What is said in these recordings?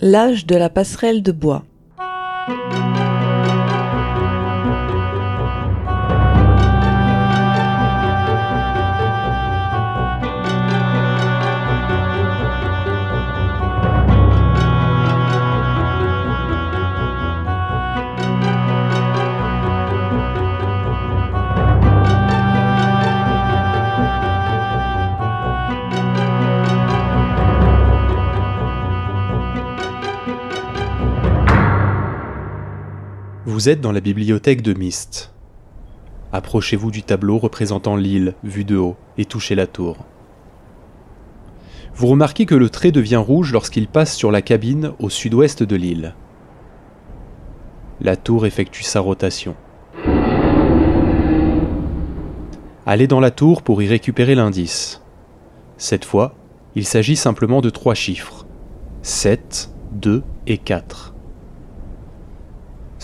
L'âge de la passerelle de bois. Vous êtes dans la bibliothèque de Myst. Approchez-vous du tableau représentant l'île vue de haut et touchez la tour. Vous remarquez que le trait devient rouge lorsqu'il passe sur la cabine au sud-ouest de l'île. La tour effectue sa rotation. Allez dans la tour pour y récupérer l'indice. Cette fois, il s'agit simplement de trois chiffres 7, 2 et 4.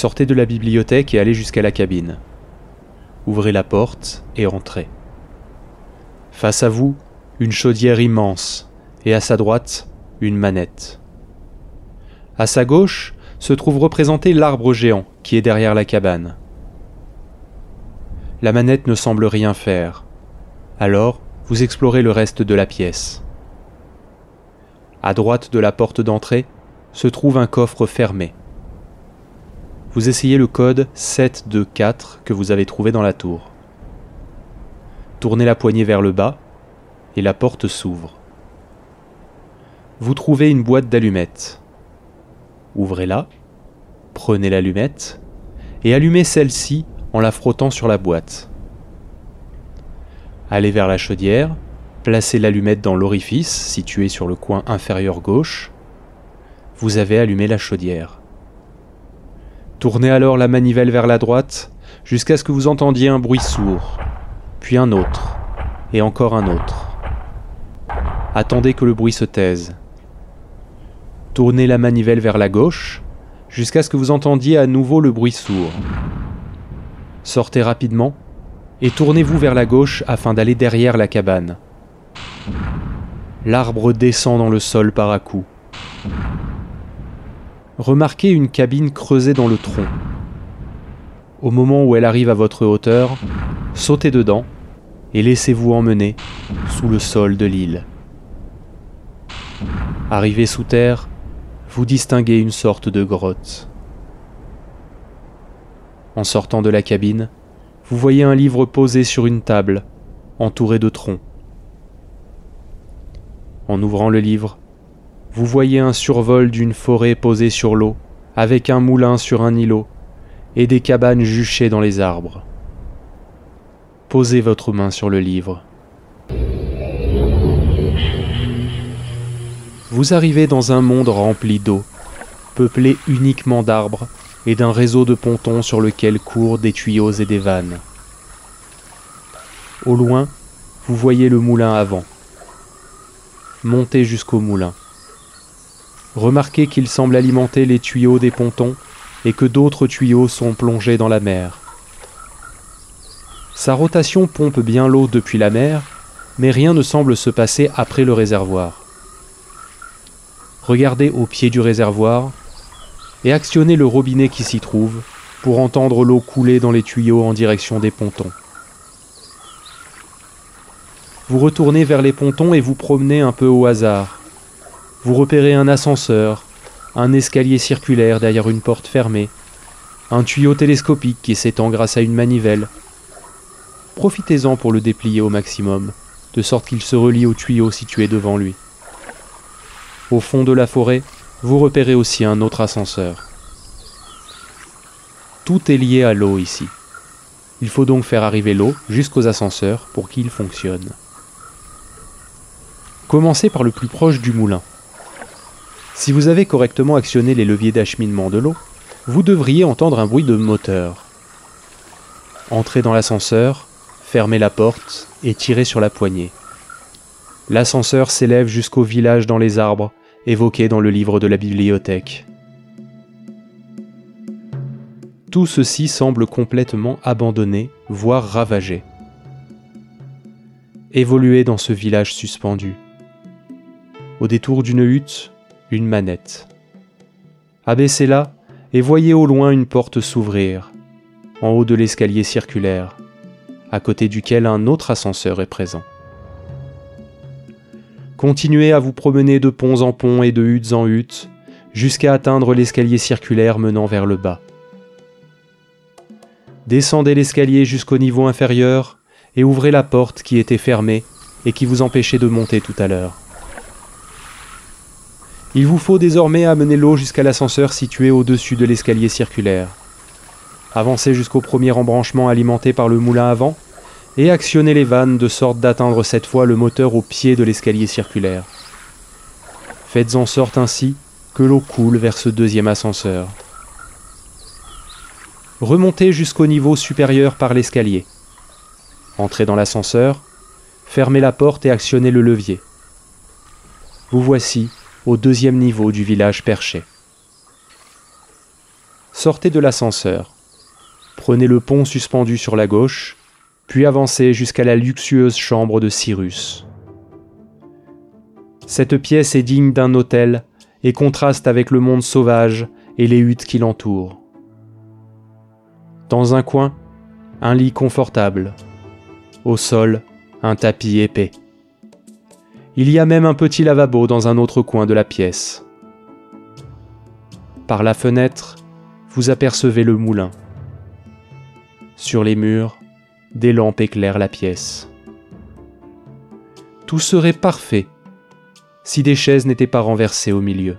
Sortez de la bibliothèque et allez jusqu'à la cabine. Ouvrez la porte et entrez. Face à vous, une chaudière immense, et à sa droite, une manette. À sa gauche se trouve représenté l'arbre géant qui est derrière la cabane. La manette ne semble rien faire. Alors, vous explorez le reste de la pièce. À droite de la porte d'entrée se trouve un coffre fermé vous essayez le code 724 que vous avez trouvé dans la tour. Tournez la poignée vers le bas et la porte s'ouvre. Vous trouvez une boîte d'allumettes. Ouvrez-la, prenez l'allumette et allumez celle-ci en la frottant sur la boîte. Allez vers la chaudière, placez l'allumette dans l'orifice situé sur le coin inférieur gauche. Vous avez allumé la chaudière. Tournez alors la manivelle vers la droite jusqu'à ce que vous entendiez un bruit sourd, puis un autre, et encore un autre. Attendez que le bruit se taise. Tournez la manivelle vers la gauche jusqu'à ce que vous entendiez à nouveau le bruit sourd. Sortez rapidement et tournez-vous vers la gauche afin d'aller derrière la cabane. L'arbre descend dans le sol par à remarquez une cabine creusée dans le tronc. Au moment où elle arrive à votre hauteur, sautez dedans et laissez-vous emmener sous le sol de l'île. Arrivé sous terre, vous distinguez une sorte de grotte. En sortant de la cabine, vous voyez un livre posé sur une table, entouré de troncs. En ouvrant le livre, vous voyez un survol d'une forêt posée sur l'eau, avec un moulin sur un îlot, et des cabanes juchées dans les arbres. Posez votre main sur le livre. Vous arrivez dans un monde rempli d'eau, peuplé uniquement d'arbres et d'un réseau de pontons sur lequel courent des tuyaux et des vannes. Au loin, vous voyez le moulin avant. Montez jusqu'au moulin. Remarquez qu'il semble alimenter les tuyaux des pontons et que d'autres tuyaux sont plongés dans la mer. Sa rotation pompe bien l'eau depuis la mer, mais rien ne semble se passer après le réservoir. Regardez au pied du réservoir et actionnez le robinet qui s'y trouve pour entendre l'eau couler dans les tuyaux en direction des pontons. Vous retournez vers les pontons et vous promenez un peu au hasard vous repérez un ascenseur, un escalier circulaire derrière une porte fermée, un tuyau télescopique qui s'étend grâce à une manivelle. Profitez-en pour le déplier au maximum, de sorte qu'il se relie au tuyau situé devant lui. Au fond de la forêt, vous repérez aussi un autre ascenseur. Tout est lié à l'eau ici. Il faut donc faire arriver l'eau jusqu'aux ascenseurs pour qu'ils fonctionnent. Commencez par le plus proche du moulin. Si vous avez correctement actionné les leviers d'acheminement de l'eau, vous devriez entendre un bruit de moteur. Entrez dans l'ascenseur, fermez la porte et tirez sur la poignée. L'ascenseur s'élève jusqu'au village dans les arbres, évoqué dans le livre de la bibliothèque. Tout ceci semble complètement abandonné, voire ravagé. Évoluez dans ce village suspendu. Au détour d'une hutte, une manette. Abaissez-la et voyez au loin une porte s'ouvrir, en haut de l'escalier circulaire, à côté duquel un autre ascenseur est présent. Continuez à vous promener de ponts en ponts et de huttes en huttes, jusqu'à atteindre l'escalier circulaire menant vers le bas. Descendez l'escalier jusqu'au niveau inférieur et ouvrez la porte qui était fermée et qui vous empêchait de monter tout à l'heure. Il vous faut désormais amener l'eau jusqu'à l'ascenseur situé au-dessus de l'escalier circulaire. Avancez jusqu'au premier embranchement alimenté par le moulin avant et actionnez les vannes de sorte d'atteindre cette fois le moteur au pied de l'escalier circulaire. Faites en sorte ainsi que l'eau coule vers ce deuxième ascenseur. Remontez jusqu'au niveau supérieur par l'escalier. Entrez dans l'ascenseur, fermez la porte et actionnez le levier. Vous voici au deuxième niveau du village perché. Sortez de l'ascenseur. Prenez le pont suspendu sur la gauche, puis avancez jusqu'à la luxueuse chambre de Cyrus. Cette pièce est digne d'un hôtel et contraste avec le monde sauvage et les huttes qui l'entourent. Dans un coin, un lit confortable. Au sol, un tapis épais. Il y a même un petit lavabo dans un autre coin de la pièce. Par la fenêtre, vous apercevez le moulin. Sur les murs, des lampes éclairent la pièce. Tout serait parfait si des chaises n'étaient pas renversées au milieu.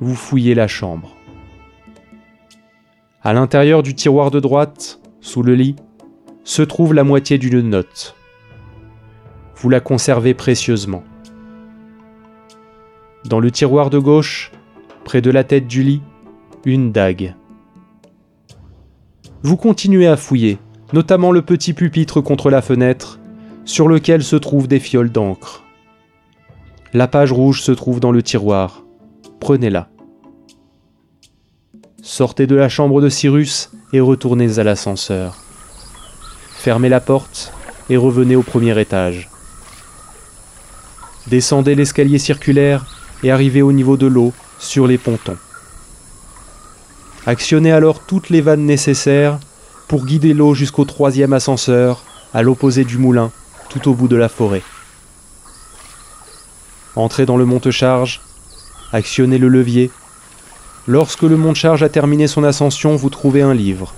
Vous fouillez la chambre. À l'intérieur du tiroir de droite, sous le lit, se trouve la moitié d'une note. Vous la conservez précieusement. Dans le tiroir de gauche, près de la tête du lit, une dague. Vous continuez à fouiller, notamment le petit pupitre contre la fenêtre, sur lequel se trouvent des fioles d'encre. La page rouge se trouve dans le tiroir. Prenez-la. Sortez de la chambre de Cyrus et retournez à l'ascenseur. Fermez la porte et revenez au premier étage. Descendez l'escalier circulaire et arrivez au niveau de l'eau sur les pontons. Actionnez alors toutes les vannes nécessaires pour guider l'eau jusqu'au troisième ascenseur à l'opposé du moulin, tout au bout de la forêt. Entrez dans le monte-charge, actionnez le levier. Lorsque le monte-charge a terminé son ascension, vous trouvez un livre.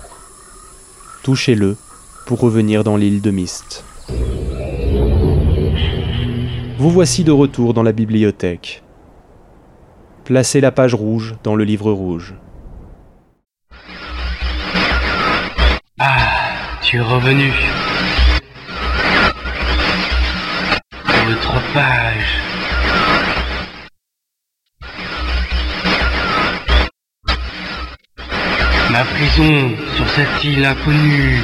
Touchez-le pour revenir dans l'île de Mist. Vous voici de retour dans la bibliothèque. Placez la page rouge dans le livre rouge. Ah, tu es revenu. Autre page. Ma prison sur cette île inconnue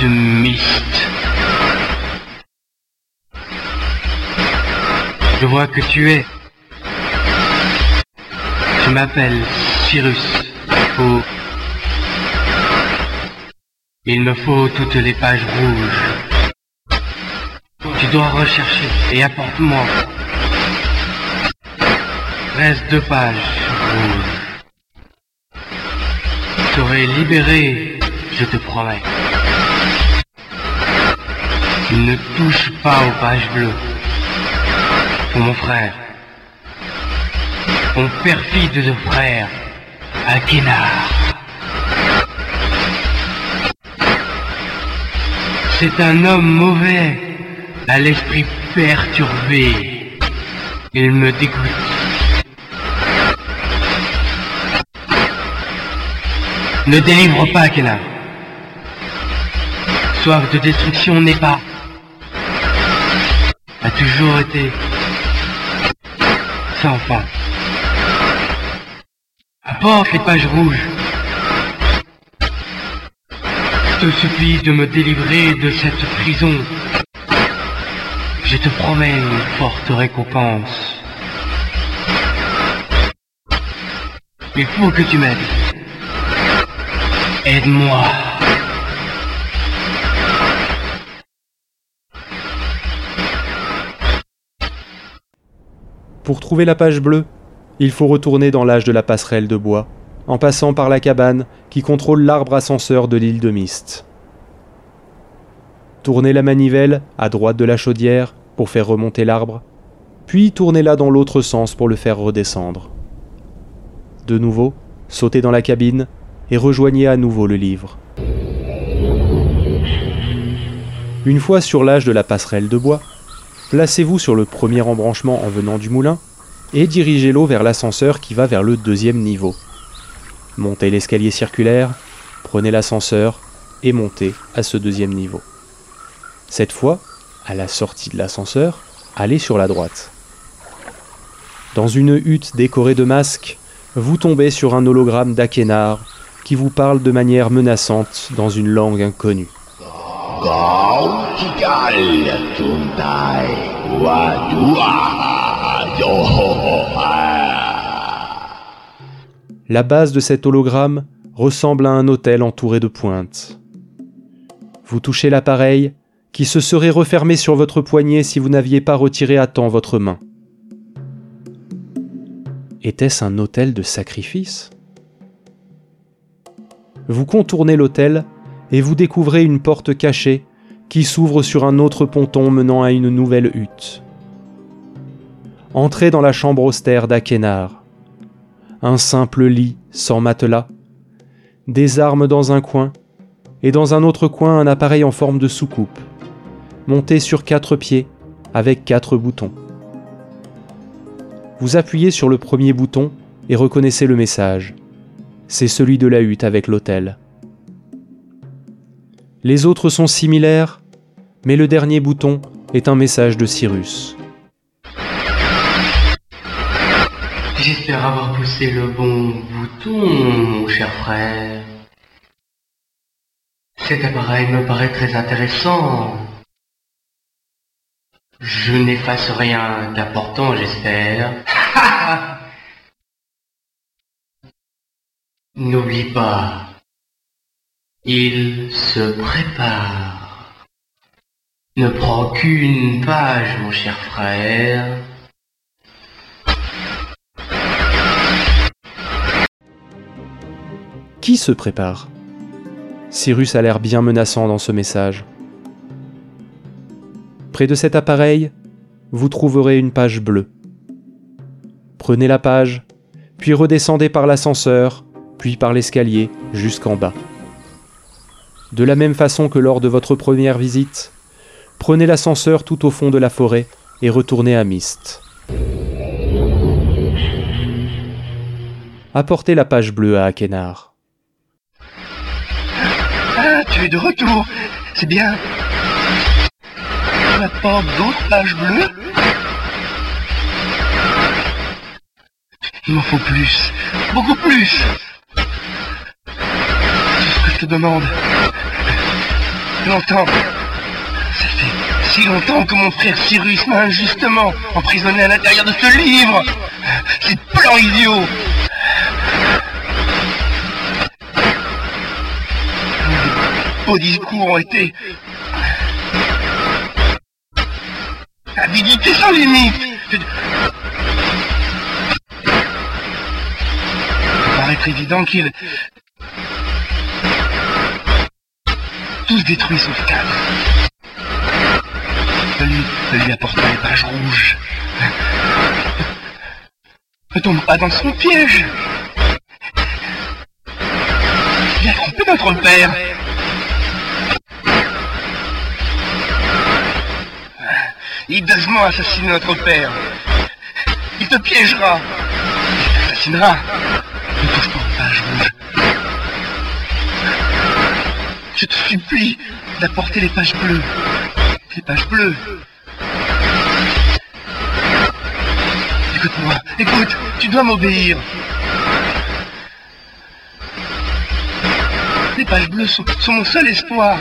de Mist. Je vois que tu es. Je m'appelle Cyrus. Il me faut toutes les pages rouges. Tu dois rechercher et apporte-moi. Reste deux pages rouges. Je serai libéré, je te promets. Ne touche pas aux pages bleues. Mon frère. Mon perfide de frère, Akenar. C'est un homme mauvais, à l'esprit perturbé. Il me dégoûte. Ne délivre pas, Kenar. Soif de destruction n'est pas. A toujours été. Sans fin. Apporte les pages rouges. te supplie de me délivrer de cette prison. Je te promets une forte récompense. Il faut que tu m'aides. Aide-moi. Pour trouver la page bleue, il faut retourner dans l'âge de la passerelle de bois, en passant par la cabane qui contrôle l'arbre ascenseur de l'île de Mist. Tournez la manivelle à droite de la chaudière pour faire remonter l'arbre, puis tournez-la dans l'autre sens pour le faire redescendre. De nouveau, sautez dans la cabine et rejoignez à nouveau le livre. Une fois sur l'âge de la passerelle de bois, placez-vous sur le premier embranchement en venant du moulin et dirigez l'eau vers l'ascenseur qui va vers le deuxième niveau. Montez l'escalier circulaire, prenez l'ascenseur et montez à ce deuxième niveau. Cette fois, à la sortie de l'ascenseur, allez sur la droite. Dans une hutte décorée de masques, vous tombez sur un hologramme d'Akenar qui vous parle de manière menaçante dans une langue inconnue. La base de cet hologramme ressemble à un hôtel entouré de pointes. Vous touchez l'appareil qui se serait refermé sur votre poignet si vous n'aviez pas retiré à temps votre main. Était-ce un hôtel de sacrifice? Vous contournez l'hôtel et vous découvrez une porte cachée qui s'ouvre sur un autre ponton menant à une nouvelle hutte. Entrez dans la chambre austère d'Akenar. Un simple lit sans matelas, des armes dans un coin, et dans un autre coin un appareil en forme de soucoupe, monté sur quatre pieds avec quatre boutons. Vous appuyez sur le premier bouton et reconnaissez le message. C'est celui de la hutte avec l'hôtel. Les autres sont similaires, mais le dernier bouton est un message de Cyrus. J'espère avoir poussé le bon bouton, mon cher frère. Cet appareil me paraît très intéressant. Je n'efface rien d'important, j'espère. N'oublie pas, il se prépare. Ne prends qu'une page, mon cher frère. Qui se prépare? Cyrus a l'air bien menaçant dans ce message. Près de cet appareil, vous trouverez une page bleue. Prenez la page, puis redescendez par l'ascenseur, puis par l'escalier jusqu'en bas. De la même façon que lors de votre première visite, prenez l'ascenseur tout au fond de la forêt et retournez à Mist. Apportez la page bleue à Akenar. Ah, tu es de retour. C'est bien. Tu m'apportes d'autres pages bleues Il m'en faut plus. Beaucoup plus. C'est ce que je te demande. Longtemps. Ça fait si longtemps que mon frère Cyrus m'a injustement emprisonné à l'intérieur de ce livre. Ces plans idiots. Vos discours ont été habilités sans limite. Ça paraît évident qu'il tous détruits sauf quatre. Celui, celui apportant les pages rouges. Ne tombe pas dans son piège? Il a trompé notre père. Hideusement assassiné notre père. Il te piégera. Il t'assassinera. Ne pages rouges. Je te supplie d'apporter les pages bleues. Les pages bleues. Écoute-moi, écoute, tu dois m'obéir. Les pages bleues sont, mon seul espoir.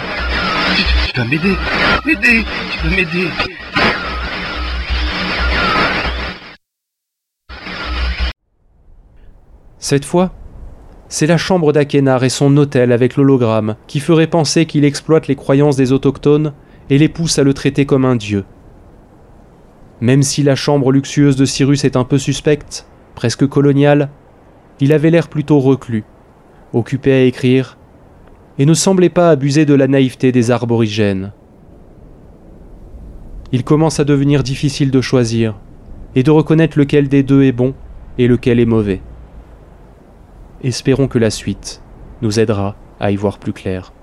Tu, tu dois m'aider, m'aider, tu dois m'aider. Cette fois, c'est la chambre d'Akenar et son hôtel avec l'hologramme qui ferait penser qu'il exploite les croyances des autochtones et les pousse à le traiter comme un dieu. Même si la chambre luxueuse de Cyrus est un peu suspecte, presque coloniale, il avait l'air plutôt reclus, occupé à écrire, et ne semblait pas abuser de la naïveté des arborigènes. Il commence à devenir difficile de choisir, et de reconnaître lequel des deux est bon et lequel est mauvais. Espérons que la suite nous aidera à y voir plus clair.